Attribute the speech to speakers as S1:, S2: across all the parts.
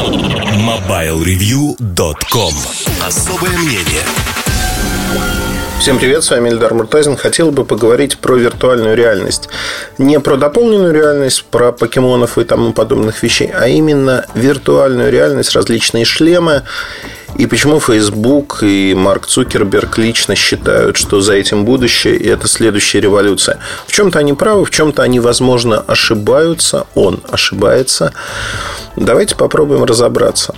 S1: MobileReview.com Особое мнение
S2: Всем привет, с вами Эльдар Муртазин. Хотел бы поговорить про виртуальную реальность. Не про дополненную реальность, про покемонов и тому подобных вещей, а именно виртуальную реальность, различные шлемы и почему Facebook и Марк Цукерберг лично считают, что за этим будущее и это следующая революция. В чем-то они правы, в чем-то они, возможно, ошибаются. Он ошибается. Давайте попробуем разобраться.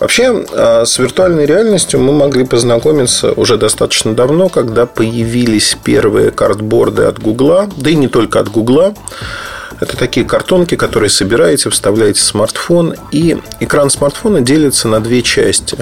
S2: Вообще, а, с виртуальной реальностью мы могли познакомиться уже достаточно давно, когда появились первые картборды от Гугла, да и не только от Гугла. Это такие картонки, которые собираете, вставляете в смартфон, и экран смартфона делится на две части.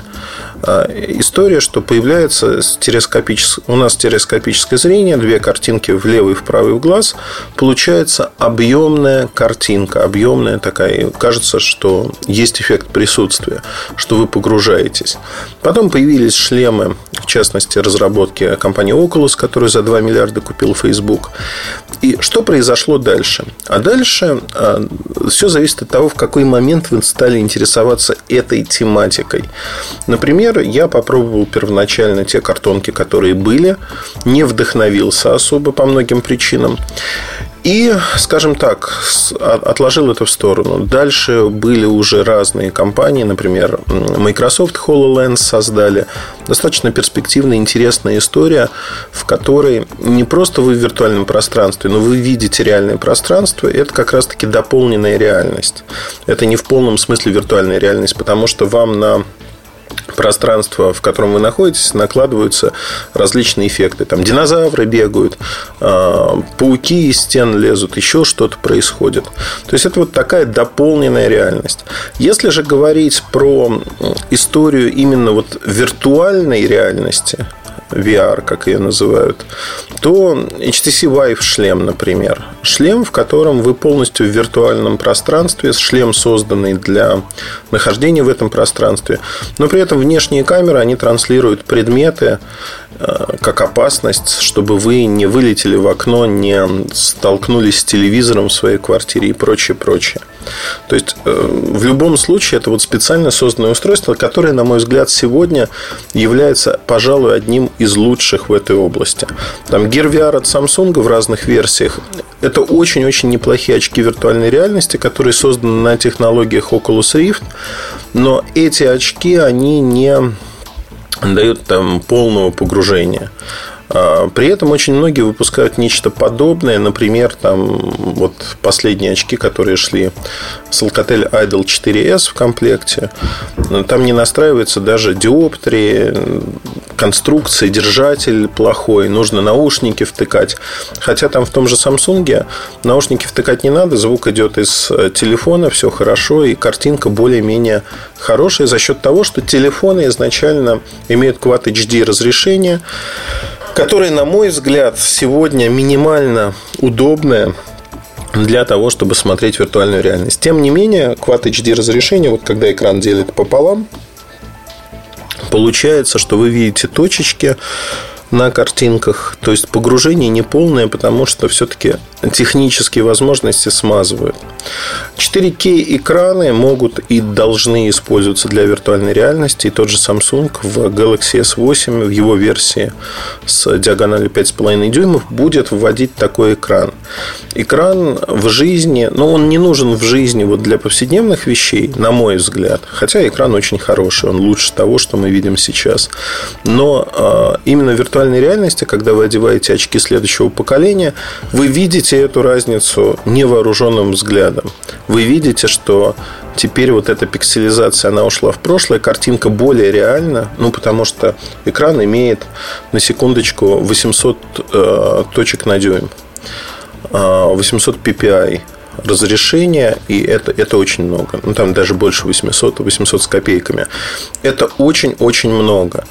S2: А, история, что появляется стереоскопическое, у нас стереоскопическое зрение, две картинки в левый и в правый глаз, получается объемная картинка, объемная такая, кажется, что есть эффект присутствия, что вы погружаетесь. Потом появились шлемы, в частности, разработки компании Oculus, которую за 2 миллиарда купил Facebook. И что произошло дальше? А дальше а, все зависит от того, в какой момент вы стали интересоваться этой тематикой. Например, я попробовал первоначально те картонки, которые были, не вдохновился особо по многим причинам. И, скажем так, отложил это в сторону. Дальше были уже разные компании, например, Microsoft HoloLens создали. Достаточно перспективная, интересная история, в которой не просто вы в виртуальном пространстве, но вы видите реальное пространство. И это как раз-таки дополненная реальность. Это не в полном смысле виртуальная реальность, потому что вам на пространство, в котором вы находитесь, накладываются различные эффекты. Там динозавры бегают, а, пауки из стен лезут, еще что-то происходит. То есть это вот такая дополненная реальность. Если же говорить про историю именно вот виртуальной реальности, VR, как ее называют, то HTC Vive шлем, например. Шлем, в котором вы полностью в виртуальном пространстве, шлем, созданный для нахождения в этом пространстве, но при этом внешние камеры, они транслируют предметы как опасность, чтобы вы не вылетели в окно, не столкнулись с телевизором в своей квартире и прочее, прочее. То есть, э, в любом случае, это вот специально созданное устройство, которое, на мой взгляд, сегодня является, пожалуй, одним из лучших в этой области. Там Gear VR от Samsung в разных версиях. Это очень-очень неплохие очки виртуальной реальности, которые созданы на технологиях Oculus Rift. Но эти очки, они не дают там полного погружения. А, при этом очень многие выпускают нечто подобное. Например, там вот последние очки, которые шли с Alcatel Idol 4S в комплекте. Там не настраивается даже диоптрии, конструкция, держатель плохой, нужно наушники втыкать. Хотя там в том же Samsung наушники втыкать не надо, звук идет из э, телефона, все хорошо, и картинка более-менее хорошая за счет того, что телефоны изначально имеют Quad HD разрешение, которое, на мой взгляд, сегодня минимально удобное для того, чтобы смотреть виртуальную реальность. Тем не менее, Quad HD разрешение, вот когда экран делит пополам, получается, что вы видите точечки на картинках. То есть погружение не полное, потому что все-таки технические возможности смазывают. 4К экраны могут и должны использоваться для виртуальной реальности. И тот же Samsung в Galaxy S8 в его версии с диагональю 5,5 дюймов будет вводить такой экран. Экран в жизни, но ну, он не нужен в жизни вот для повседневных вещей, на мой взгляд. Хотя экран очень хороший, он лучше того, что мы видим сейчас. Но э, именно в виртуальной реальности, когда вы одеваете очки следующего поколения, вы видите эту разницу невооруженным взглядом. Вы видите, что теперь вот эта пикселизация, она ушла в прошлое, картинка более реальна, ну, потому что экран имеет, на секундочку, 800 э, точек на дюйм, 800 ppi разрешения, и это, это очень много. Ну, там даже больше 800, 800 с копейками. Это очень-очень много.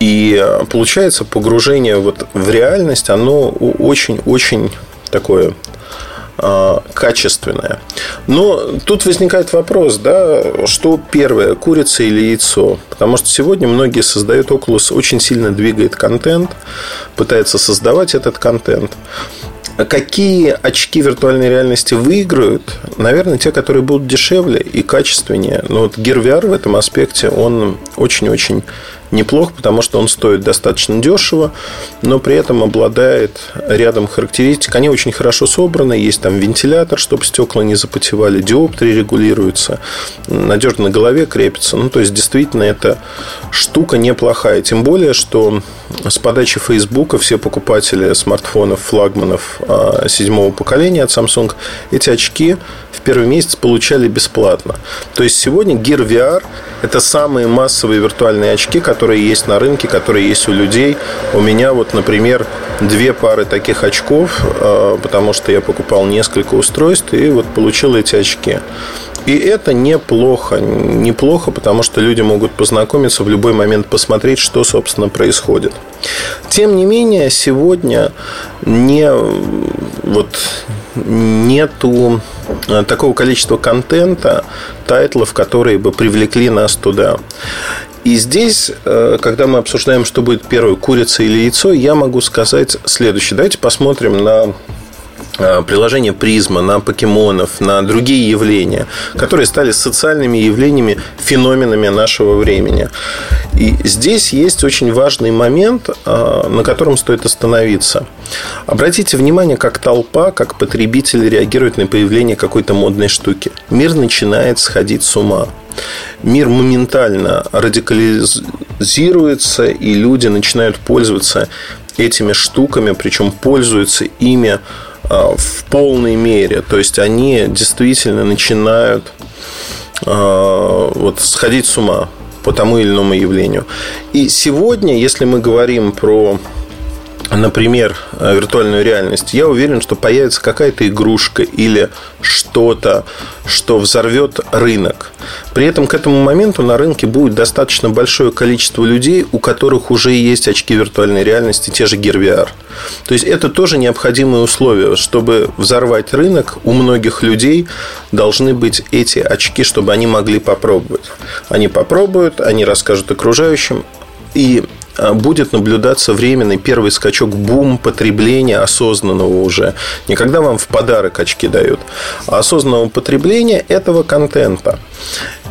S2: И э, получается погружение вот в реальность, оно очень-очень такое а, качественное. Но тут возникает вопрос, да, что первое, курица или яйцо? Потому что сегодня многие создают Oculus, очень сильно двигает контент, пытается создавать этот контент. какие очки виртуальной реальности выиграют? Наверное, те, которые будут дешевле и качественнее. Но вот Gear VR в этом аспекте, он очень-очень неплох, потому что он стоит достаточно дешево, но при этом обладает рядом характеристик. Они очень хорошо собраны. Есть там вентилятор, чтобы стекла не запотевали, диоптрии регулируются, надежно на голове крепится. Ну, то есть, действительно, эта штука неплохая. Тем более, что с подачи Фейсбука все покупатели смартфонов, флагманов а, седьмого поколения от Samsung эти очки в первый месяц получали бесплатно. То есть сегодня Gear VR – это самые массовые виртуальные очки, которые есть на рынке, которые есть у людей. У меня вот, например, две пары таких очков, а, потому что я покупал несколько устройств и вот получил эти очки. И это неплохо. Неплохо, потому что люди могут познакомиться в любой момент, посмотреть, что, собственно, происходит. Тем не менее, сегодня не, вот, нету э, такого количества контента, тайтлов, которые бы привлекли нас туда. И здесь, э, когда мы обсуждаем, что будет первое, курица или яйцо, я могу сказать следующее. Давайте посмотрим на Э, приложение Prisma, на покемонов, на другие явления, которые стали социальными явлениями, феноменами нашего времени. И здесь есть очень важный момент, э, на котором стоит остановиться. Обратите внимание, как толпа, как потребители реагируют на появление какой-то модной штуки. Мир начинает сходить с ума. Мир моментально радикализируется, и люди начинают пользоваться этими штуками, причем пользуются ими а, в полной мере. То есть они действительно начинают а, вот, сходить с ума по тому или иному явлению. И сегодня, если мы говорим про например, э, виртуальную реальность, я уверен, что появится какая-то игрушка или что-то, что взорвет рынок. При этом к этому моменту на рынке будет достаточно большое количество людей, у которых уже есть очки виртуальной реальности, те же Gear VR. То есть это тоже необходимые условия. Чтобы взорвать рынок, у многих людей должны быть эти очки, чтобы они могли попробовать. Они попробуют, они расскажут окружающим, и будет наблюдаться временный первый скачок бум потребления осознанного уже. Не когда вам в подарок очки дают, а осознанного потребления этого контента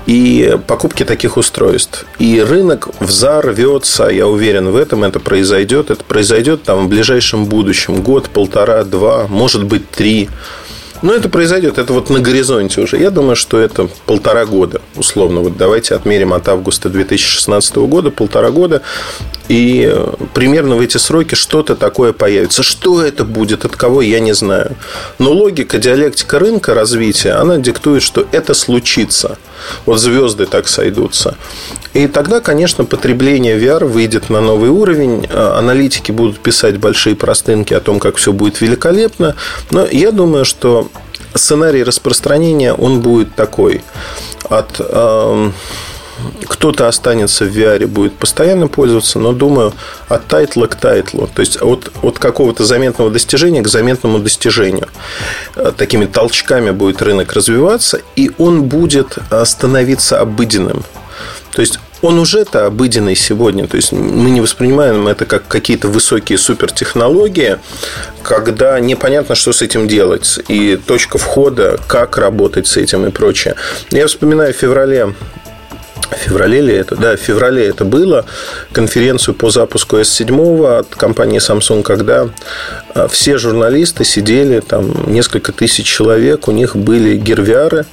S2: и покупки таких устройств. И рынок взорвется, я уверен в этом, это произойдет. Это произойдет там в ближайшем будущем. Год, полтора, два, может быть, три. Но это произойдет, это вот на горизонте уже. Я думаю, что это полтора года, условно. Вот давайте отмерим от августа 2016 года, полтора года. И э, примерно в эти сроки что-то такое появится. Что это будет, от кого, я не знаю. Но логика, диалектика рынка развития, она диктует, что это случится. Вот звезды так сойдутся. И тогда, конечно, потребление VR выйдет на новый уровень. Э, аналитики будут писать большие простынки о том, как все будет великолепно. Но я думаю, что сценарий распространения, он будет такой. От э, кто-то останется в VR, будет постоянно пользоваться, но думаю, от тайтла к тайтлу. То есть от, от какого-то заметного достижения к заметному достижению. Э, такими толчками будет рынок развиваться, и он будет э, становиться обыденным. То есть он уже-то обыденный сегодня. То есть мы не воспринимаем это как какие-то высокие супертехнологии, когда непонятно, что с этим делать. И точка входа, как работать с этим и прочее. Я вспоминаю в феврале в феврале ли это? Да, в феврале это было. Конференцию по запуску S7 от компании Samsung, когда а, все журналисты сидели, там несколько тысяч человек, у них были гервиары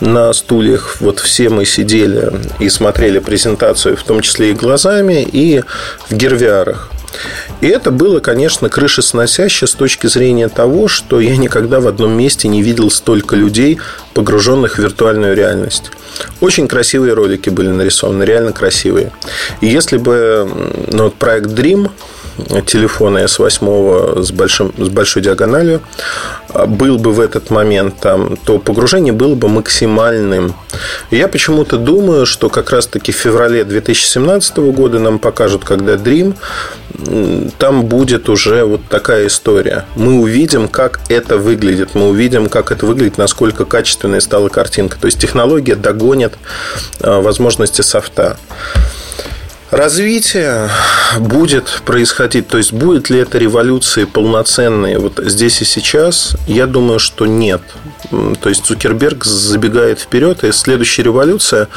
S2: на стульях. Вот все мы сидели и смотрели презентацию, в том числе и глазами, и в гервиарах. И это было, конечно, крышесносяще с точки зрения того, что я никогда в одном месте не видел столько людей, погруженных в виртуальную реальность. Очень красивые ролики были нарисованы, реально красивые. И если бы ну, вот проект Dream, телефона S8 с, большим, с большой диагональю а, был бы в этот момент там, то погружение было бы максимальным. Я почему-то думаю, что как раз-таки в феврале 2017 года нам покажут, когда Dream, там будет уже вот такая история. Мы увидим, как это выглядит. Мы увидим, как это выглядит, насколько качественной стала картинка. То есть технология догонит а, возможности софта. Развитие будет происходить, то есть будет ли это революции полноценные вот здесь и сейчас, я думаю, что нет. То есть Цукерберг забегает вперед, и следующая революция,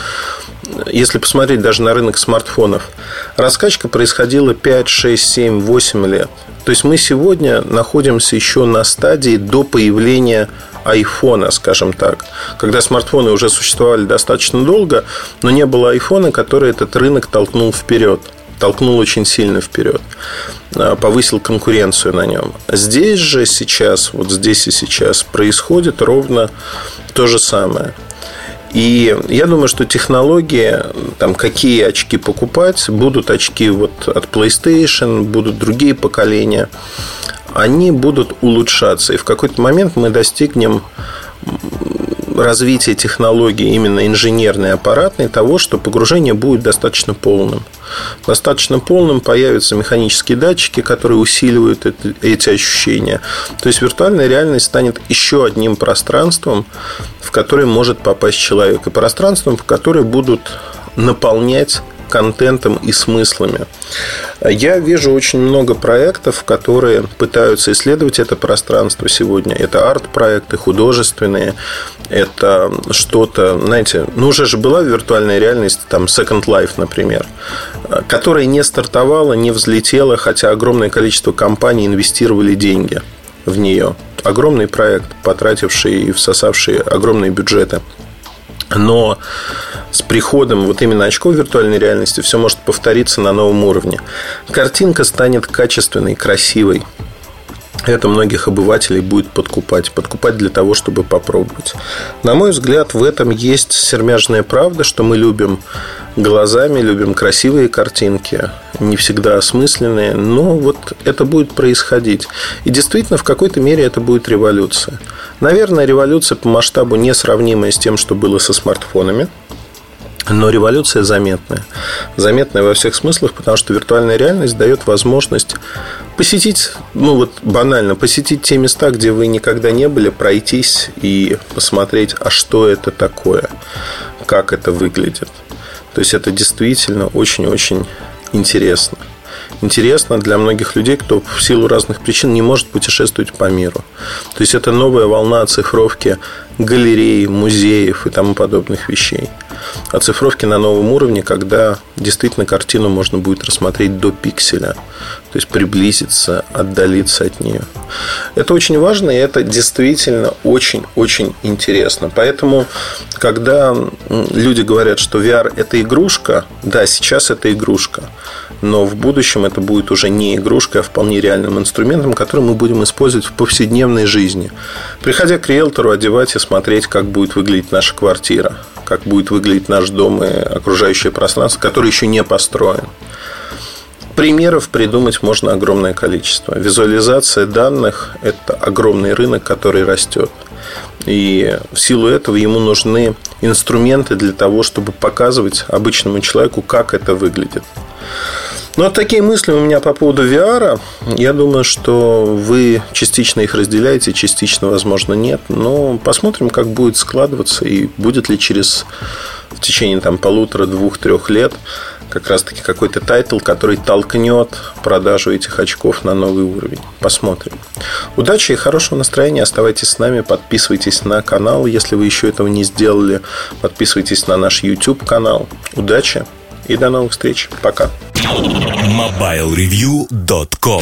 S2: если посмотреть даже на рынок смартфонов, раскачка происходила 5, 6, 7, 8 лет. То есть мы сегодня находимся еще на стадии до появления айфона, скажем так. Когда смартфоны уже существовали достаточно долго, но не было айфона, который этот рынок толкнул вперед толкнул очень сильно вперед, а, повысил конкуренцию на нем. Здесь же сейчас, вот здесь и сейчас происходит ровно то же самое. И я думаю, что технологии, там, какие очки покупать, будут очки вот от PlayStation, будут другие поколения они будут улучшаться. И в какой-то момент мы достигнем развития технологий именно инженерной, аппаратной, того, что погружение будет достаточно полным. Достаточно полным появятся механические датчики, которые усиливают эти ощущения. То есть виртуальная реальность станет еще одним пространством, в которое может попасть человек. И пространством, в которое будут наполнять контентом и смыслами. Я вижу очень много проектов, которые пытаются исследовать это пространство сегодня. Это арт-проекты, художественные, это что-то, знаете, ну уже же была виртуальная реальность, там Second Life, например, которая не стартовала, не взлетела, хотя огромное количество компаний инвестировали деньги в нее. Огромный проект, потративший и всосавший огромные бюджеты. Но с приходом вот именно очков виртуальной реальности все может повториться на новом уровне. Картинка станет качественной, красивой. Это многих обывателей будет подкупать. Подкупать для того, чтобы попробовать. На мой взгляд, в этом есть сермяжная правда, что мы любим глазами, любим красивые картинки, не всегда осмысленные, но вот это будет происходить. И действительно, в какой-то мере это будет революция. Наверное, революция по масштабу несравнимая с тем, что было со смартфонами. Но революция заметная. Заметная во всех смыслах, потому что виртуальная реальность дает возможность посетить, ну вот банально, посетить те места, где вы никогда не были, пройтись и посмотреть, а что это такое, как это выглядит. То есть это действительно очень-очень интересно. Интересно для многих людей, кто в силу разных причин не может путешествовать по миру. То есть это новая волна оцифровки галерей, музеев и тому подобных вещей. Оцифровки на новом уровне, когда действительно картину можно будет рассмотреть до пикселя. То есть приблизиться, отдалиться от нее. Это очень важно, и это действительно очень-очень интересно. Поэтому, когда люди говорят, что VR – это игрушка, да, сейчас это игрушка но в будущем это будет уже не игрушка, а вполне реальным инструментом, который мы будем использовать в повседневной жизни. Приходя к риэлтору, одевать и смотреть, как будет выглядеть наша квартира, как будет выглядеть наш дом и окружающее пространство, которое еще не построен. Примеров придумать можно огромное количество. Визуализация данных – это огромный рынок, который растет. И в силу этого ему нужны инструменты для того, чтобы показывать обычному человеку, как это выглядит. Ну, вот такие мысли у меня по поводу VR. Я думаю, что вы частично их разделяете, частично, возможно, нет. Но посмотрим, как будет складываться и будет ли через в течение там, полутора, двух, трех лет как раз-таки какой-то тайтл, который толкнет продажу этих очков на новый уровень. Посмотрим. Удачи и хорошего настроения. Оставайтесь с нами, подписывайтесь на канал, если вы еще этого не сделали. Подписывайтесь на наш YouTube канал. Удачи и до новых встреч. Пока.
S1: MobileReview.com